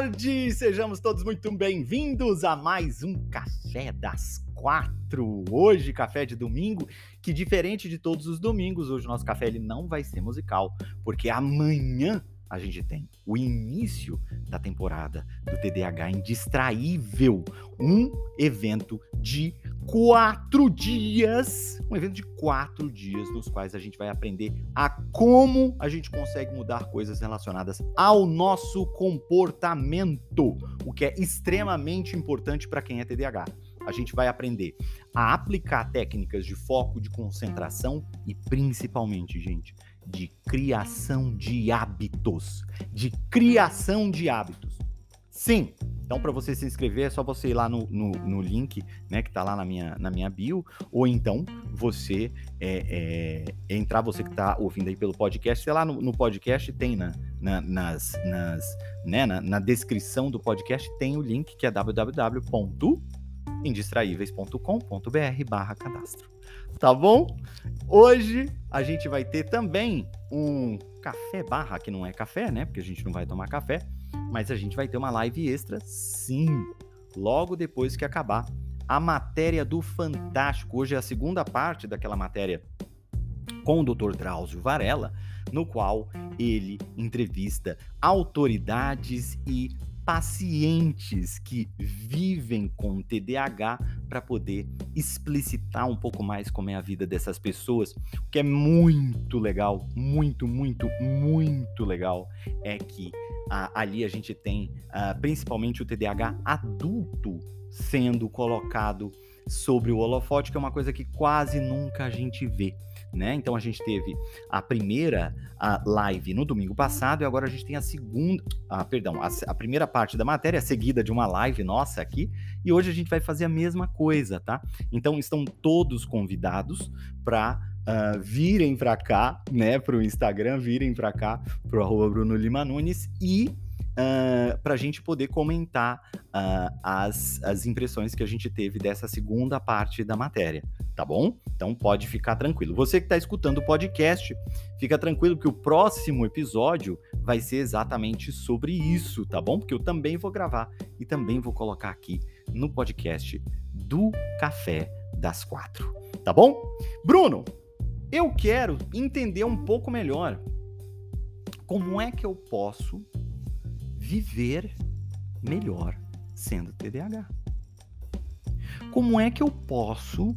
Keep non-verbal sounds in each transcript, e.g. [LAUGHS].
Tarde! Sejamos todos muito bem-vindos a mais um Café das Quatro. Hoje, café de domingo, que diferente de todos os domingos, hoje o nosso café ele não vai ser musical, porque amanhã a gente tem o início da temporada do TDAH Indistraível, um evento de quatro dias, um evento de quatro dias nos quais a gente vai aprender a como a gente consegue mudar coisas relacionadas ao nosso comportamento, o que é extremamente importante para quem é TDAH. A gente vai aprender a aplicar técnicas de foco, de concentração e principalmente, gente, de criação de hábitos. De criação de hábitos. Sim. Então, para você se inscrever, é só você ir lá no, no, no, link, né, que tá lá na minha, na minha bio, ou então você é, é, entrar, você que tá ouvindo aí pelo podcast, sei lá no, no podcast tem na, na, nas, nas, né, na, na descrição do podcast tem o link que é www.indistraíveis.com.br barra cadastro tá bom? Hoje a gente vai ter também um café barra, que não é café, né? Porque a gente não vai tomar café, mas a gente vai ter uma live extra, sim, logo depois que acabar a matéria do Fantástico. Hoje é a segunda parte daquela matéria com o Dr. Drauzio Varela, no qual ele entrevista autoridades e pacientes que vivem com TDAH para poder explicitar um pouco mais como é a vida dessas pessoas. O que é muito legal, muito, muito, muito legal é que ah, ali a gente tem ah, principalmente o TDAH adulto sendo colocado sobre o holofote, que é uma coisa que quase nunca a gente vê né? Então a gente teve a primeira a live no domingo passado e agora a gente tem a segunda, ah, perdão, a, a, primeira parte da matéria seguida de uma live nossa aqui e hoje a gente vai fazer a mesma coisa, tá? Então estão todos convidados para Uh, ah, virem para cá, né, para o Instagram, virem para cá, para o Bruno Lima Nunes e uh, para a gente poder comentar uh, as, as impressões que a gente teve dessa segunda parte da matéria, tá bom? Então pode ficar tranquilo. Você que está escutando o podcast, fica tranquilo que o próximo episódio vai ser exatamente sobre isso, tá bom? Porque eu também vou gravar e também vou colocar aqui no podcast do Café das Quatro, tá bom? Bruno, eu quero entender um pouco melhor como é que eu posso viver melhor sendo TDAH? Como é que eu posso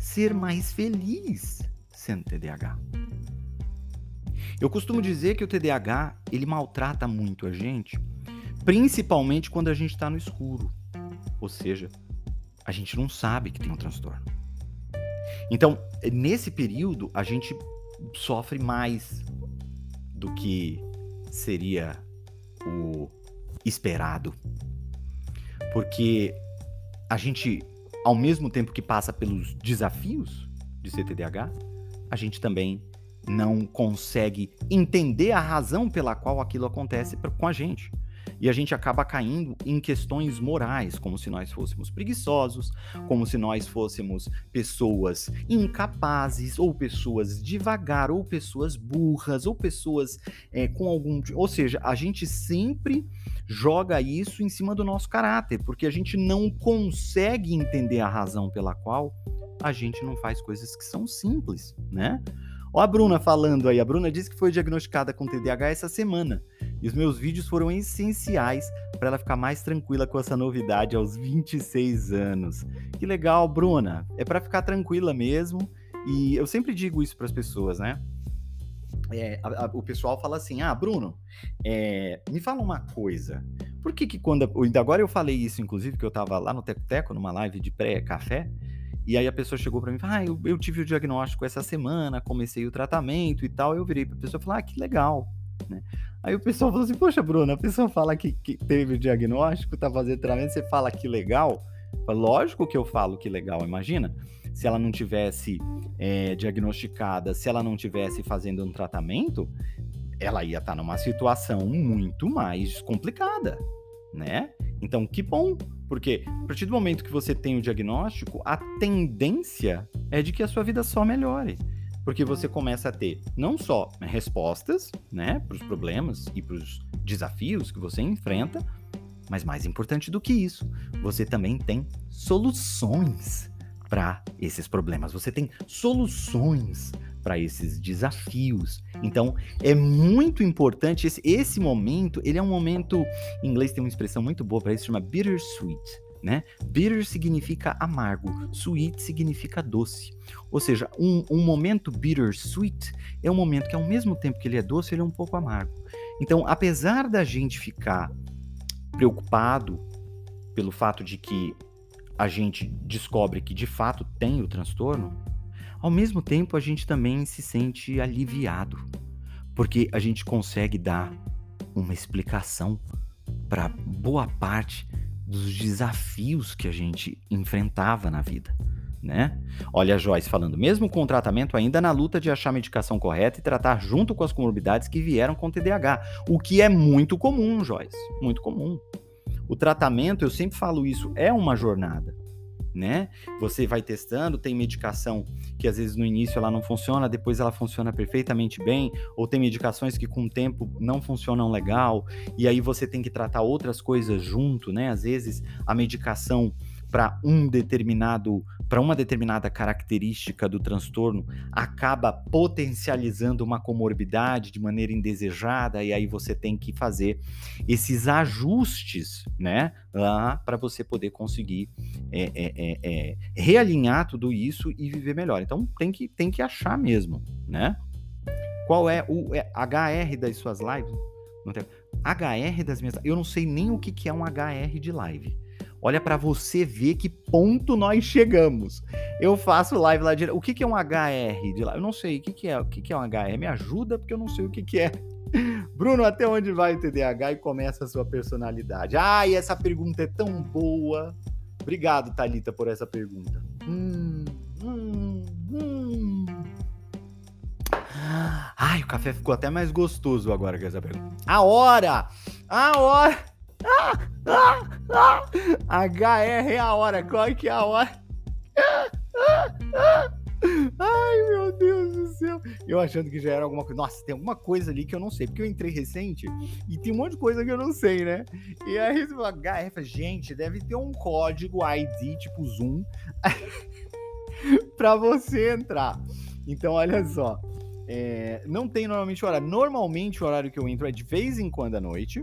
ser mais feliz sendo TDAH? Eu costumo dizer que o TDAH ele maltrata muito a gente, principalmente quando a gente está no escuro, ou seja, a gente não sabe que tem um transtorno. Então, nesse período, a gente sofre mais do que seria o esperado. Porque a gente, ao mesmo tempo que passa pelos desafios de CTDH, a gente também não consegue entender a razão pela qual aquilo acontece com a gente. E a gente acaba caindo em questões morais, como se nós fôssemos preguiçosos, como se nós fôssemos pessoas incapazes, ou pessoas devagar, ou pessoas burras, ou pessoas é, com algum. Ou seja, a gente sempre joga isso em cima do nosso caráter, porque a gente não consegue entender a razão pela qual a gente não faz coisas que são simples, né? Ó a Bruna falando aí, a Bruna disse que foi diagnosticada com TDAH essa semana. E os meus vídeos foram essenciais para ela ficar mais tranquila com essa novidade aos 26 anos. Que legal, Bruna. É para ficar tranquila mesmo. E eu sempre digo isso para as pessoas, né? É, a, a, o pessoal fala assim: Ah, Bruno, é, me fala uma coisa. Por que, que quando. Ainda agora eu falei isso, inclusive, que eu estava lá no Teco Teco, numa live de pré-café, E aí a pessoa chegou para mim, ah, eu, eu, tive o diagnóstico essa semana, comecei o tratamento e tal. Eu virei para a pessoa e falei, ah, que legal, né? Aí o pessoal falou assim, poxa, Bruno, a pessoa fala que, que teve o diagnóstico, tá fazendo tratamento, você fala que legal. Lógico que eu falo que legal, imagina. Se ela não tivesse é, diagnosticada, se ela não tivesse fazendo um tratamento, ela ia estar tá numa situação muito mais complicada, né? Então, que bom, porque a partir do momento que você tem o diagnóstico, a tendência é de que a sua vida só melhore. Porque você começa a ter não só respostas, né, para os problemas e para os desafios que você enfrenta, mas mais importante do que isso, você também tem soluções para esses problemas. Você tem soluções para esses desafios. Então, é muito importante esse, esse momento, ele é um momento, em inglês tem uma expressão muito boa para isso, chama bittersweet, né? Bitter significa amargo, sweet significa doce. Ou seja, um, um momento bittersweet é um momento que ao mesmo tempo que ele é doce, ele é um pouco amargo. Então, apesar da gente ficar preocupado pelo fato de que a gente descobre que de fato tem o transtorno, ao mesmo tempo a gente também se sente aliviado, porque a gente consegue dar uma explicação para boa parte dos desafios que a gente enfrentava na vida. Né? Olha a Joyce falando, mesmo com o tratamento, ainda na luta de achar a medicação correta e tratar junto com as comorbidades que vieram com TDAH, o que é muito comum, Joyce, muito comum. O tratamento, eu sempre falo isso, é uma jornada né? Você vai testando, tem medicação que às vezes no início ela não funciona, depois ela funciona perfeitamente bem, ou tem medicações que com o tempo não funcionam legal, e aí você tem que tratar outras coisas junto, né? Às vezes a medicação para um determinado para uma determinada característica do transtorno acaba potencializando uma comorbidade de maneira indesejada e aí você tem que fazer esses ajustes, né, lá para você poder conseguir é, é, é, é, realinhar tudo isso e viver melhor. Então tem que tem que achar mesmo, né? Qual é o HR das suas lives? Tem... HR das minhas, eu não sei nem o que, que é um HR de live. Olha para você ver que ponto nós chegamos. Eu faço live lá direto. O que, que é um HR de lá? Eu não sei. O que, que é? O que, que é um HR? Me ajuda, porque eu não sei o que, que é. [LAUGHS] Bruno, até onde vai o TDAH e começa a sua personalidade? E essa pergunta é tão boa. Obrigado, Talita, por essa pergunta. Hum, hum, hum. Ai, o café ficou até mais gostoso agora com essa pergunta. A hora! A hora! HR é a hora. Qual é que é a hora? Ai, meu Deus do céu. Eu achando que já era alguma coisa. Nossa, tem alguma coisa ali que eu não sei. Porque eu entrei recente e tem um monte de coisa que eu não sei, né? E aí você fala, HR, gente, deve ter um código ID, tipo Zoom, [LAUGHS] pra você entrar. Então, olha só. É, não tem normalmente horário. Normalmente o horário que eu entro é de vez em quando à noite.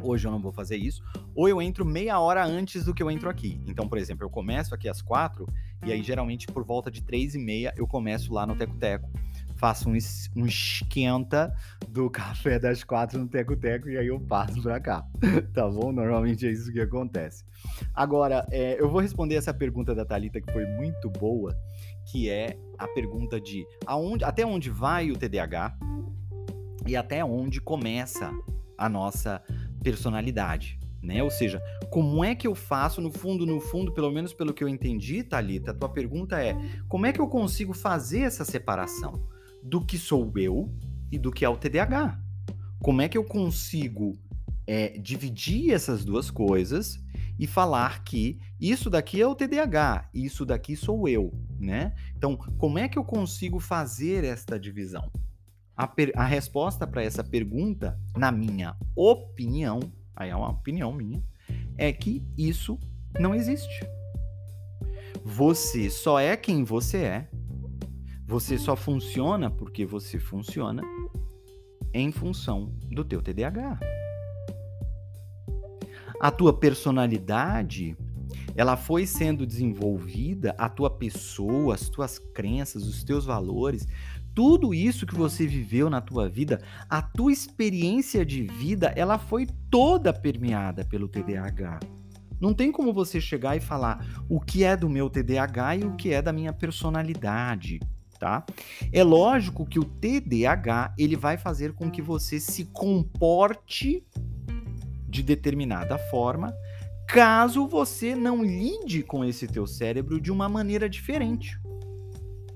Hoje eu não vou fazer isso. Ou eu entro meia hora antes do que eu entro aqui. Então, por exemplo, eu começo aqui às quatro, e aí geralmente por volta de três e meia eu começo lá no Teco Teco. Faço um, um esquenta do [LAUGHS] café das quatro no Teco Teco e aí eu passo pra cá. [LAUGHS] tá bom? Normalmente é isso que acontece. Agora, é, eu vou responder essa pergunta da Thalita que foi muito boa, que é a pergunta de aonde, até onde vai o TDAH e até onde começa a nossa personalidade, né? Ou seja, como é que eu faço, no fundo, no fundo, pelo menos pelo que eu entendi, Thalita, a tua pergunta é: como é que eu consigo fazer essa separação do que sou eu e do que é o TDAH? Como é que eu consigo é, dividir essas duas coisas e falar que isso daqui é o TDAH, isso daqui sou eu, né? Então, como é que eu consigo fazer esta divisão? A, a resposta para essa pergunta, na minha opinião, aí é uma opinião minha, é que isso não existe. Você só é quem você é. Você só funciona porque você funciona em função do teu TDAH. A tua personalidade, ela foi sendo desenvolvida, a tua pessoa, as tuas crenças, os teus valores tudo isso que você viveu na tua vida, a tua experiência de vida, ela foi toda permeada pelo TDAH. Não tem como você chegar e falar o que é do meu TDAH e o que é da minha personalidade, tá? É lógico que o TDAH, ele vai fazer com que você se comporte de determinada forma, caso você não lide com esse teu cérebro de uma maneira diferente,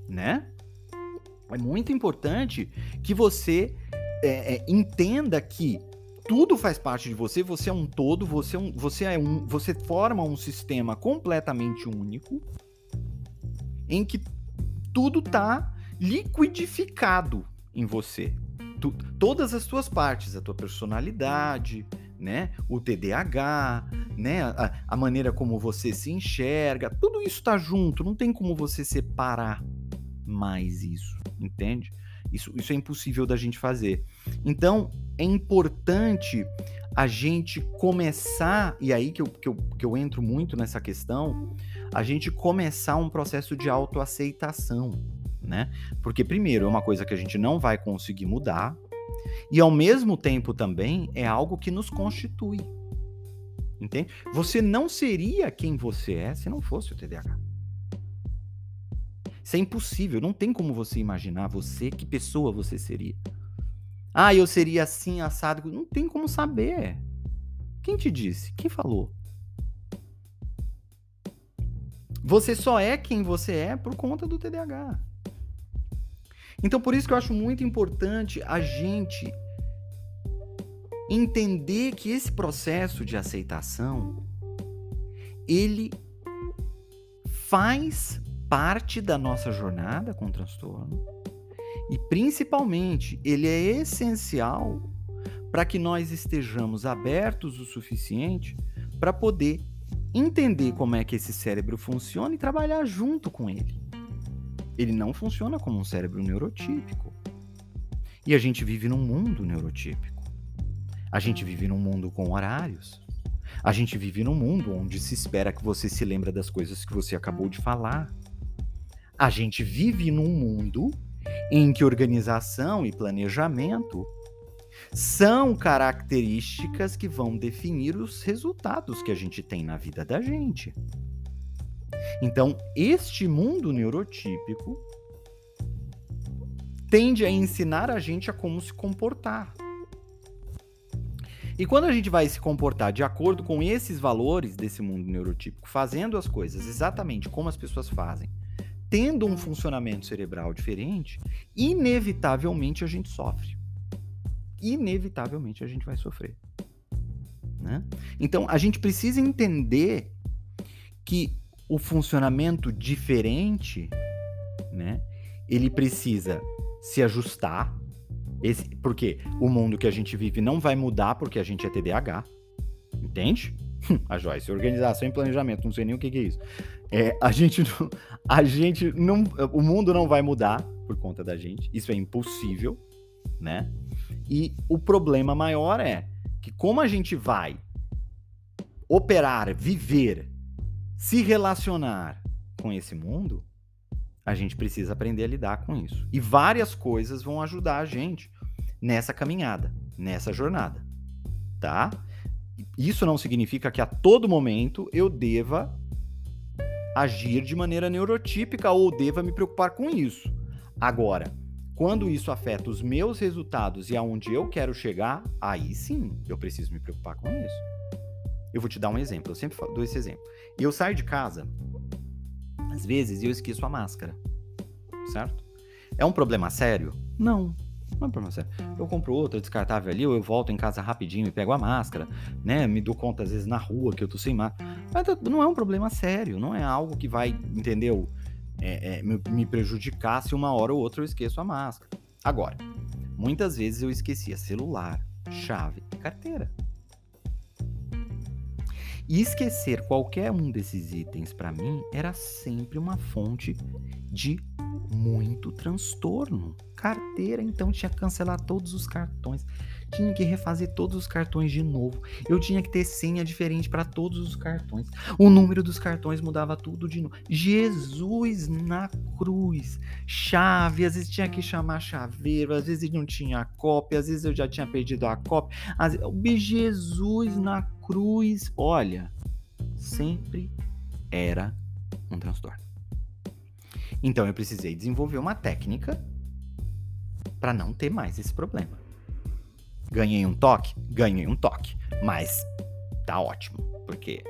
né? É muito importante que você é, é, entenda que tudo faz parte de você, você é um todo, você é um, você é um, você forma um sistema completamente único em que tudo está liquidificado em você. Tu, todas as suas partes, a tua personalidade, né, o TDAH, né, a, a maneira como você se enxerga, tudo isso está junto, não tem como você separar mais isso, entende? Isso, isso é impossível da gente fazer. Então, é importante a gente começar, e aí que eu, que, eu, que eu entro muito nessa questão, a gente começar um processo de autoaceitação, né? Porque, primeiro, é uma coisa que a gente não vai conseguir mudar, e ao mesmo tempo também é algo que nos constitui. Entende? Você não seria quem você é se não fosse o TDAH. Isso é impossível, não tem como você imaginar você, que pessoa você seria. Ah, eu seria assim, assado. Não tem como saber. Quem te disse? Quem falou? Você só é quem você é por conta do TDAH. Então, por isso que eu acho muito importante a gente entender que esse processo de aceitação ele faz parte da nossa jornada com o transtorno e principalmente ele é essencial para que nós estejamos abertos o suficiente para poder entender como é que esse cérebro funciona e trabalhar junto com ele. Ele não funciona como um cérebro neurotípico. E a gente vive num mundo neurotípico. A gente vive num mundo com horários. A gente vive num mundo onde se espera que você se lembre das coisas que você acabou de falar. A gente vive num mundo em que organização e planejamento são características que vão definir os resultados que a gente tem na vida da gente. Então, este mundo neurotípico tende a ensinar a gente a como se comportar. E quando a gente vai se comportar de acordo com esses valores desse mundo neurotípico, fazendo as coisas exatamente como as pessoas fazem, tendo um funcionamento cerebral diferente, inevitavelmente a gente sofre. Inevitavelmente a gente vai sofrer. Né? Então a gente precisa entender que o funcionamento diferente, né, ele precisa se ajustar. Esse, porque o mundo que a gente vive não vai mudar porque a gente é TDAH. Entende? [LAUGHS] a Joyce, organização e planejamento, não sei nem o que, que é isso. É, a gente, [LAUGHS] a gente não, o mundo não vai mudar por conta da gente. Isso é impossível, né? E o problema maior é que como a gente vai operar, viver, se relacionar com esse mundo, a gente precisa aprender a lidar com isso. E várias coisas vão ajudar a gente nessa caminhada, nessa jornada, tá? Isso não significa que a todo momento eu deva agir de maneira neurotípica ou deva me preocupar com isso. Agora, quando isso afeta os meus resultados e aonde eu quero chegar, aí sim eu preciso me preocupar com isso. Eu vou te dar um exemplo, eu sempre dou esse exemplo. Eu saio de casa, às vezes eu esqueço a máscara, certo? É um problema sério? Não, não é problema sério. Eu compro outra descartável ali, ou eu volto em casa rapidinho e pego a máscara, né? Me dou conta às vezes na rua que eu tô sem máscara. Mas não é um problema sério, não é algo que vai, entendeu? É, é, me prejudicar se uma hora ou outra eu esqueço a máscara. Agora, muitas vezes eu esquecia celular, chave e carteira. E esquecer qualquer um desses itens para mim era sempre uma fonte de muito transtorno. Carteira, então tinha que cancelar todos os cartões, tinha que refazer todos os cartões de novo. Eu tinha que ter senha diferente para todos os cartões. O número dos cartões mudava tudo de novo. Jesus na cruz. Chave, às vezes tinha que chamar chaveiro, às vezes não tinha cópia, às vezes eu já tinha perdido a cópia. Às... Jesus na cruz. Olha, sempre era um transtorno. Então eu precisei desenvolver uma técnica para não ter mais esse problema. Ganhei um toque? Ganhei um toque. Mas tá ótimo, porque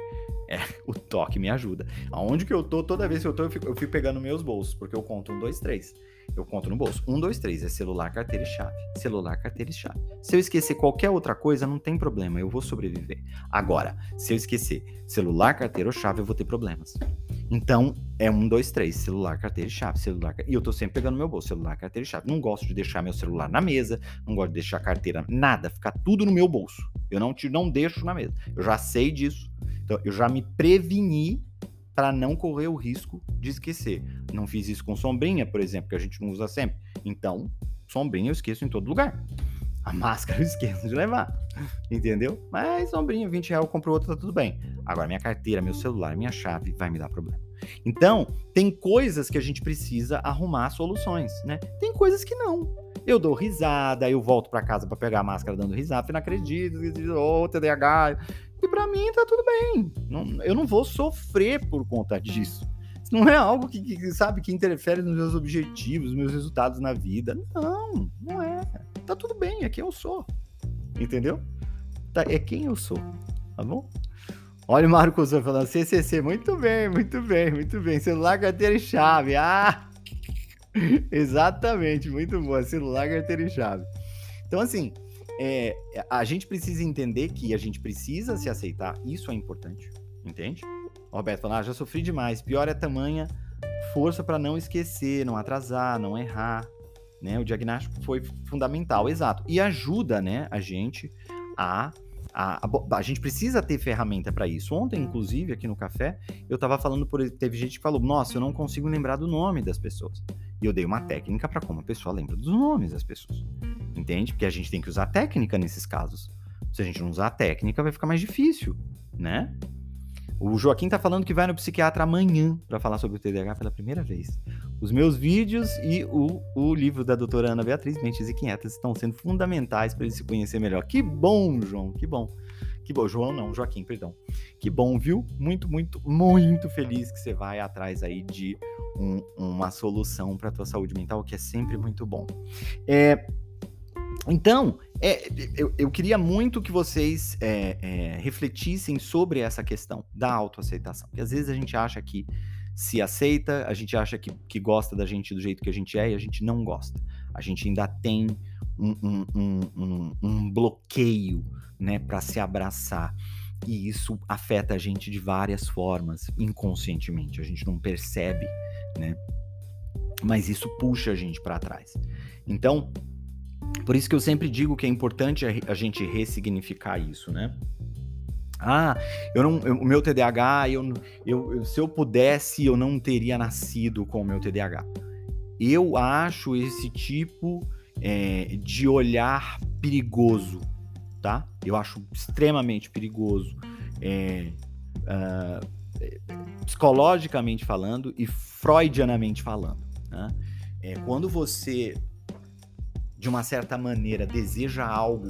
é, [LAUGHS] o toque me ajuda. Aonde que eu tô, toda vez que eu tô, eu fico, eu fico pegando meus bolsos, porque eu conto um, dois, três. Eu conto no bolso. Um, dois, três. É celular, carteira e chave. Celular, carteira e chave. Se eu esquecer qualquer outra coisa, não tem problema. Eu vou sobreviver. Agora, se eu esquecer celular, carteira ou chave, eu vou ter problemas. Então, é um, dois, três. Celular, carteira e chave. Celular, e eu tô sempre pegando meu bolso. Celular, carteira e chave. Não gosto de deixar meu celular na mesa. Não gosto de deixar carteira, nada. Ficar tudo no meu bolso. Eu não, te, não deixo na mesa. Eu já sei disso. Então, eu já me preveni para não correr o risco de esquecer. Não fiz isso com sombrinha, por exemplo, que a gente não usa sempre. Então, sombrinha eu esqueço em todo lugar. A [LAUGHS] máscara eu esqueço de levar. Entendeu? Mas sombrinha, 20 reais eu compro outra, tá tudo bem. Agora, minha carteira, meu celular, minha chave vai me dar problema. Então, tem coisas que a gente precisa arrumar soluções, né? Tem coisas que não. Eu dou risada, eu volto para casa para pegar a máscara dando risada, eu não acredito, ô, oh, TDAH, e para mim tá tudo bem. Não, eu não vou sofrer por conta disso. Isso não é algo que, que, sabe, que interfere nos meus objetivos, nos meus resultados na vida. Não, não é. Tá tudo bem, é quem eu sou. Entendeu? Tá, é quem eu sou. Tá bom? Olha o Marcos falando, CCC, muito bem, muito bem, muito bem. Celular, carteira e chave. Ah! [LAUGHS] Exatamente, muito bom. Celular, carteira e chave. Então, assim, é, a gente precisa entender que a gente precisa se aceitar, isso é importante, entende? O Roberto falando, ah, já sofri demais, pior é tamanha força para não esquecer, não atrasar, não errar, né? O diagnóstico foi fundamental, exato, e ajuda, né, a gente a a, a, a, gente precisa ter ferramenta para isso. Ontem, inclusive, aqui no café, eu estava falando por. Teve gente que falou: Nossa, eu não consigo lembrar do nome das pessoas. E eu dei uma técnica para como a pessoa lembra dos nomes das pessoas. Entende? Porque a gente tem que usar técnica nesses casos. Se a gente não usar técnica, vai ficar mais difícil, né? O Joaquim tá falando que vai no psiquiatra amanhã para falar sobre o TDAH pela primeira vez. Os meus vídeos e o, o livro da doutora Ana Beatriz, Mentes Inquietas, estão sendo fundamentais para ele se conhecer melhor. Que bom, João, que bom. Que bom, João não, Joaquim, perdão. Que bom, viu? Muito, muito, muito feliz que você vai atrás aí de um, uma solução para tua saúde mental, que é sempre muito bom. É, então, é, eu, eu, queria muito que vocês é, é, refletissem sobre essa questão da autoaceitação. Porque às vezes a gente acha que se aceita, a gente acha que, que gosta da gente do jeito que a gente é e a gente não gosta. A gente ainda tem um, um, um, um bloqueio né, para se abraçar. E isso afeta a gente de várias formas, inconscientemente. A gente não percebe, né? Mas isso puxa a gente para trás. Então, por isso que eu sempre digo que é importante a gente ressignificar isso, né? Ah, eu não, eu, o meu TDAH, eu, eu, se eu pudesse, eu não teria nascido com o meu TDAH. Eu acho esse tipo é, de olhar perigoso, tá? Eu acho extremamente perigoso, é, uh, psicologicamente falando e freudianamente falando. Né? É, quando você de uma certa maneira, deseja algo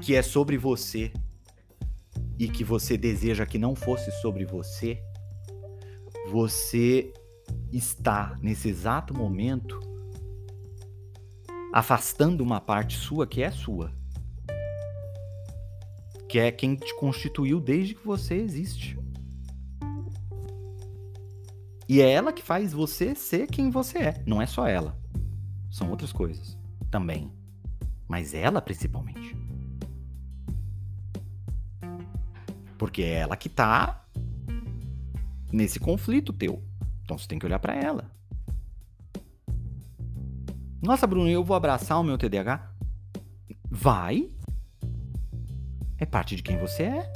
que é sobre você e que você deseja que não fosse sobre você, você está nesse exato momento afastando uma parte sua que é sua. Que é quem te constituiu desde que você existe. E é ela que faz você ser quem você é, não é só ela. São outras coisas também. Mas ela principalmente. Porque é ela que tá nesse conflito teu. Então você tem que olhar para ela. Nossa, Bruno, eu vou abraçar o meu TDAH? Vai. É parte de quem você é.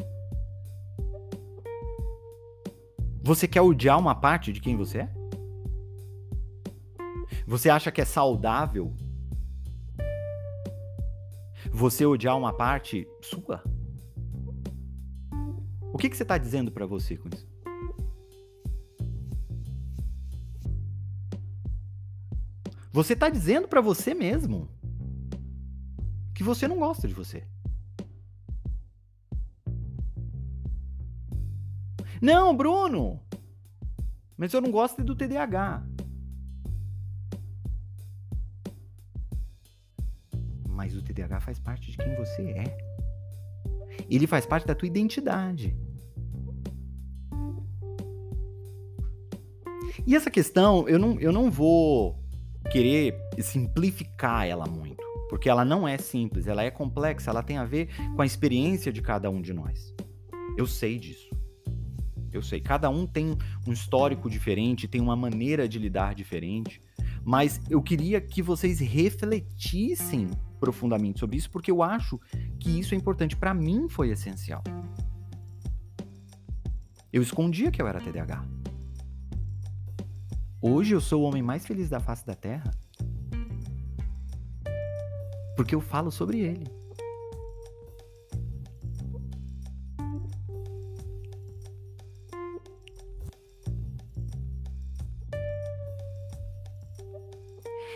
Você quer odiar uma parte de quem você é? Você acha que é saudável você odiar uma parte sua? O que, que você está dizendo para você com isso? Você está dizendo para você mesmo que você não gosta de você. Não, Bruno! Mas eu não gosto do TDAH. Mas o TDAH faz parte de quem você é. Ele faz parte da tua identidade. E essa questão, eu não, eu não vou querer simplificar ela muito, porque ela não é simples, ela é complexa, ela tem a ver com a experiência de cada um de nós. Eu sei disso. Eu sei, cada um tem um histórico diferente, tem uma maneira de lidar diferente, mas eu queria que vocês refletissem profundamente sobre isso, porque eu acho que isso é importante. Para mim foi essencial. Eu escondia que eu era TDAH. Hoje eu sou o homem mais feliz da face da Terra. Porque eu falo sobre ele.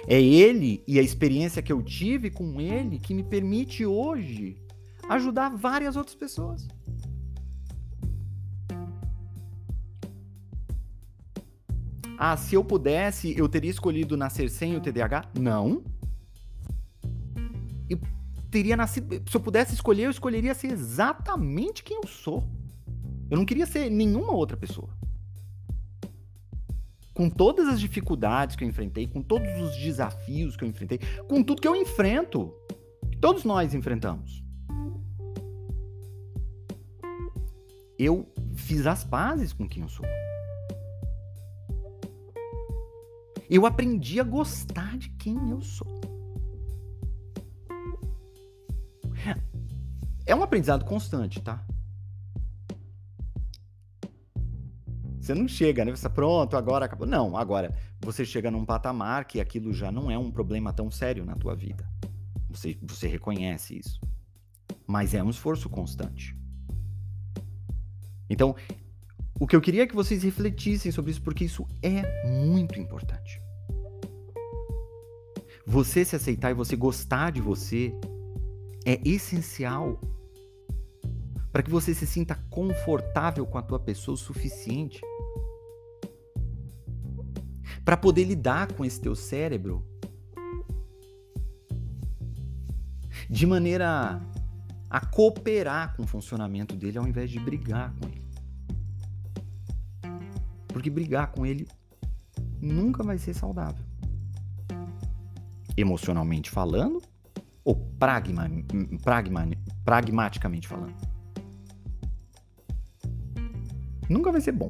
É ele e a experiência que eu tive com ele que me permite hoje ajudar várias outras pessoas. Ah, se eu pudesse, eu teria escolhido nascer sem o TDAH? Não. Eu teria nascido. Se eu pudesse escolher, eu escolheria ser exatamente quem eu sou. Eu não queria ser nenhuma outra pessoa. Com todas as dificuldades que eu enfrentei, com todos os desafios que eu enfrentei, com tudo que eu enfrento, que todos nós enfrentamos. Eu fiz as pazes com quem eu sou. Eu aprendi a gostar de quem eu sou. É um aprendizado constante, tá? Você não chega, né? Você pronto, agora acabou. Não, agora você chega num patamar que aquilo já não é um problema tão sério na tua vida. Você, você reconhece isso. Mas é um esforço constante. Então, o que eu queria é que vocês refletissem sobre isso, porque isso é muito importante. Você se aceitar e você gostar de você é essencial para que você se sinta confortável com a tua pessoa o suficiente para poder lidar com esse teu cérebro de maneira a cooperar com o funcionamento dele ao invés de brigar com ele. Porque brigar com ele nunca vai ser saudável. Emocionalmente falando ou pragma, pragma, pragmaticamente falando? Nunca vai ser bom.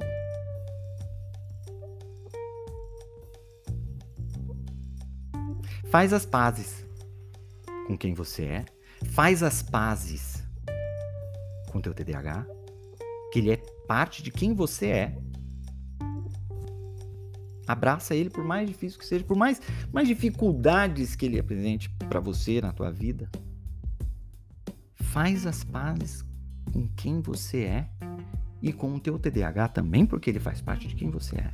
Faz as pazes com quem você é. Faz as pazes com teu TDAH, que ele é parte de quem você é Abraça ele por mais difícil que seja, por mais, mais dificuldades que ele apresente para você na tua vida. Faz as pazes com quem você é e com o teu TDAH também, porque ele faz parte de quem você é.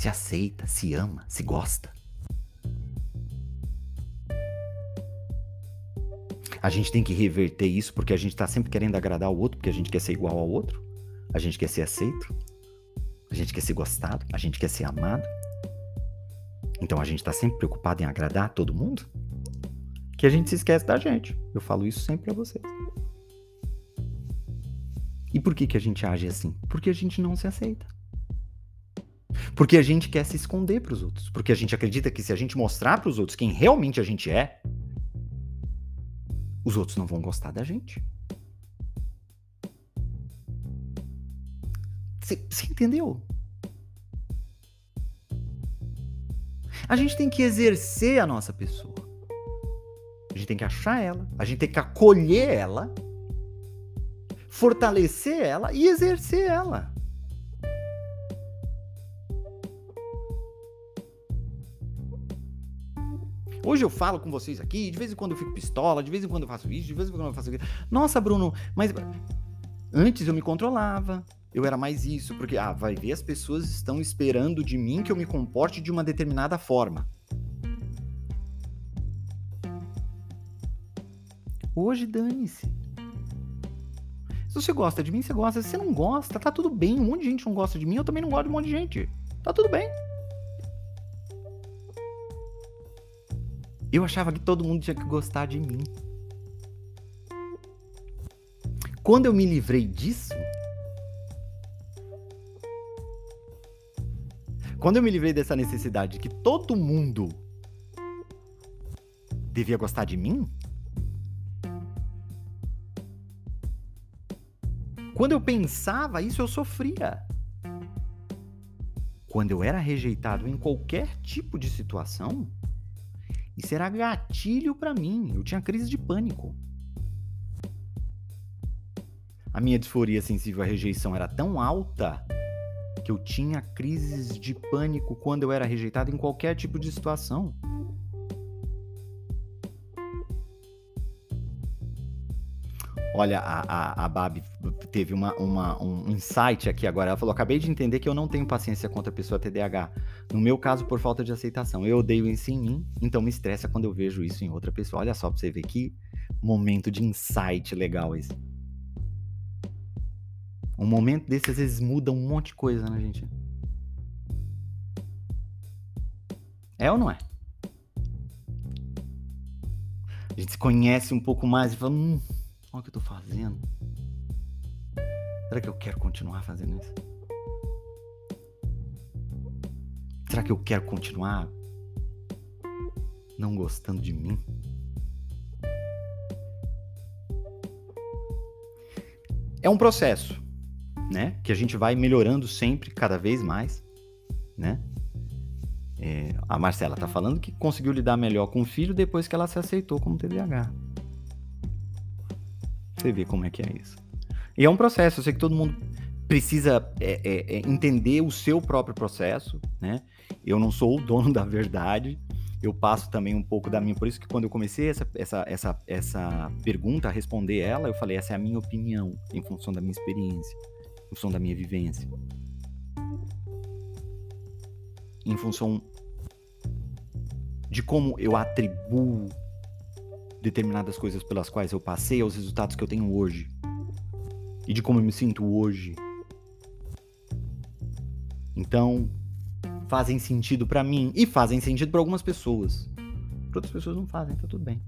Se aceita, se ama, se gosta. A gente tem que reverter isso porque a gente está sempre querendo agradar o outro, porque a gente quer ser igual ao outro, a gente quer ser aceito, a gente quer ser gostado, a gente quer ser amado. Então a gente está sempre preocupado em agradar todo mundo, que a gente se esquece da gente. Eu falo isso sempre para vocês. E por que, que a gente age assim? Porque a gente não se aceita. Porque a gente quer se esconder para os outros. Porque a gente acredita que se a gente mostrar para os outros quem realmente a gente é, os outros não vão gostar da gente. Você entendeu? A gente tem que exercer a nossa pessoa. A gente tem que achar ela, a gente tem que acolher ela, fortalecer ela e exercer ela. Hoje eu falo com vocês aqui, de vez em quando eu fico pistola, de vez em quando eu faço isso, de vez em quando eu faço aquilo. Nossa, Bruno, mas antes eu me controlava. Eu era mais isso, porque, ah, vai ver, as pessoas estão esperando de mim que eu me comporte de uma determinada forma. Hoje dane-se. Se você gosta de mim, você gosta. Se você não gosta, tá tudo bem. Um monte de gente não gosta de mim, eu também não gosto de um monte de gente. Tá tudo bem. Eu achava que todo mundo tinha que gostar de mim. Quando eu me livrei disso, quando eu me livrei dessa necessidade de que todo mundo devia gostar de mim, quando eu pensava isso, eu sofria. Quando eu era rejeitado em qualquer tipo de situação, isso era gatilho para mim. Eu tinha crise de pânico. A minha disforia sensível à rejeição era tão alta que eu tinha crises de pânico quando eu era rejeitado em qualquer tipo de situação. Olha, a, a, a Babi teve uma, uma, um insight aqui agora. Ela falou: acabei de entender que eu não tenho paciência contra a pessoa TDAH. No meu caso, por falta de aceitação. Eu odeio isso em mim, então me estressa quando eu vejo isso em outra pessoa. Olha só pra você ver que momento de insight legal esse. Um momento desse às vezes muda um monte de coisa, né, gente? É ou não é? A gente se conhece um pouco mais e fala, hum, olha o que eu tô fazendo. Será que eu quero continuar fazendo isso? Será que eu quero continuar não gostando de mim? É um processo, né? Que a gente vai melhorando sempre, cada vez mais, né? É, a Marcela tá falando que conseguiu lidar melhor com o filho depois que ela se aceitou como TDAH. Você vê como é que é isso. E é um processo, eu sei que todo mundo precisa é, é, é, entender o seu próprio processo, né? Eu não sou o dono [LAUGHS] da verdade, eu passo também um pouco da minha. Por isso que quando eu comecei essa, essa, essa, essa pergunta, a responder ela, eu falei: essa é a minha opinião, em função da minha experiência, em função da minha vivência. Em função de como eu atribuo determinadas coisas pelas quais eu passei aos resultados que eu tenho hoje. E de como eu me sinto hoje. Então, fazem sentido para mim e fazem sentido para algumas pessoas. Para outras pessoas não fazem, tá tudo bem.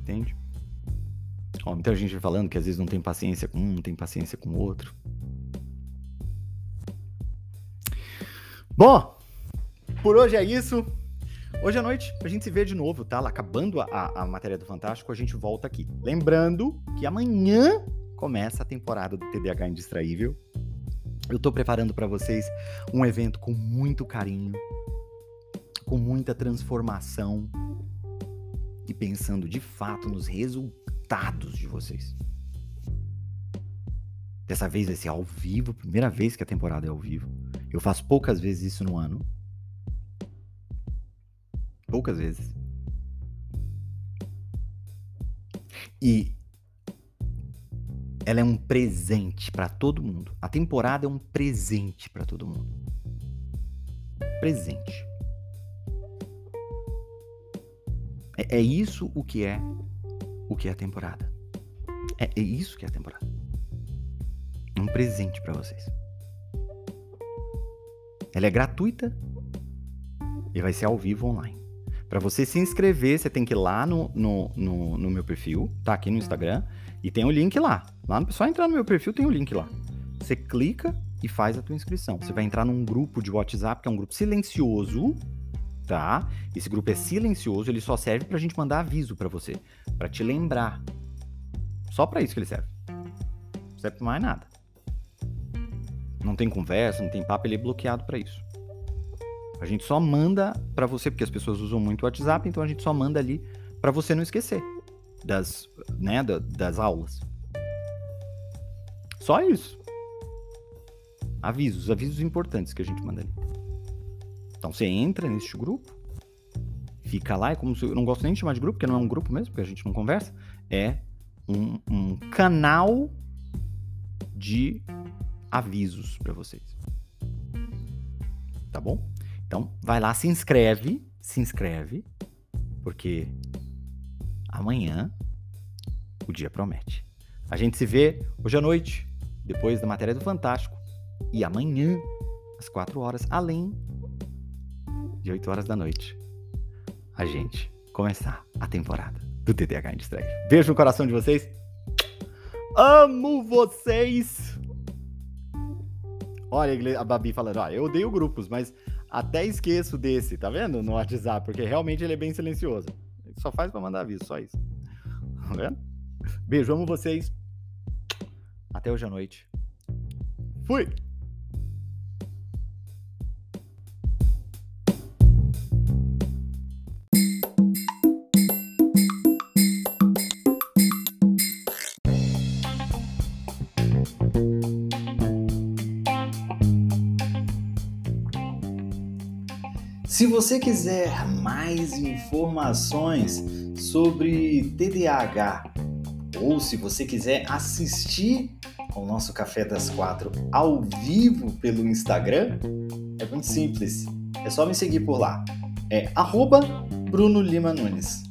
Entende? Ó, muita gente falando que às vezes não tem paciência com um, não tem paciência com o outro. Bom, por hoje é isso. Hoje à noite a gente se vê de novo, tá? Acabando a, a matéria do Fantástico, a gente volta aqui. Lembrando que amanhã começa a temporada do TDAH Indistraível. Eu tô preparando para vocês um evento com muito carinho, com muita transformação e pensando de fato nos resultados de vocês. Dessa vez vai ser ao vivo, primeira vez que a temporada é ao vivo. Eu faço poucas vezes isso no ano. Poucas vezes. E ela é um presente para todo mundo. A temporada é um presente para todo mundo. Presente. É, é, isso o que é o que é a temporada. É, é isso que é a temporada. Um presente para vocês. Ela é gratuita e vai ser ao vivo online. Para você se inscrever, você tem que ir lá no, no, no, no, meu perfil, tá aqui no Instagram, e tem o link lá. Lá no, só entrar no meu perfil tem o link lá. Você clica e faz a tua inscrição. Você vai entrar num grupo de WhatsApp, que é um grupo silencioso, tá? Esse grupo é silencioso, ele só serve pra gente mandar aviso para você, para te lembrar. Só para isso que ele serve. Não serve mais nada. Não tem conversa, não tem papo, ele é bloqueado para isso. A gente só manda para você, porque as pessoas usam muito o WhatsApp, então a gente só manda ali para você não esquecer das, né, das aulas. Só isso. Avisos, avisos importantes que a gente manda ali. Então você entra neste grupo, fica lá, é como se eu não gosto nem de chamar de grupo, porque não é um grupo mesmo, porque a gente não conversa. É um, um canal de avisos para vocês. Tá bom? Então, vai lá, se inscreve, se inscreve, porque amanhã o dia promete. A gente se vê hoje à noite, depois da matéria do Fantástico, e amanhã, às 4 horas, além de 8 horas da noite, a gente começar a temporada do TDH Industry. Beijo no coração de vocês. Amo vocês! Olha a Babi falando, ó, eu odeio grupos, mas até esqueço desse, tá vendo? No WhatsApp, porque realmente ele é bem silencioso. Ele só faz para mandar aviso, só isso. Tá vendo? Beijo, amo vocês. Até hoje à noite. Fui! Se você quiser mais informações sobre TDAH ou se você quiser assistir ao nosso Café das Quatro ao vivo pelo Instagram, é muito simples. É só me seguir por lá. É arroba Bruno Lima Nunes.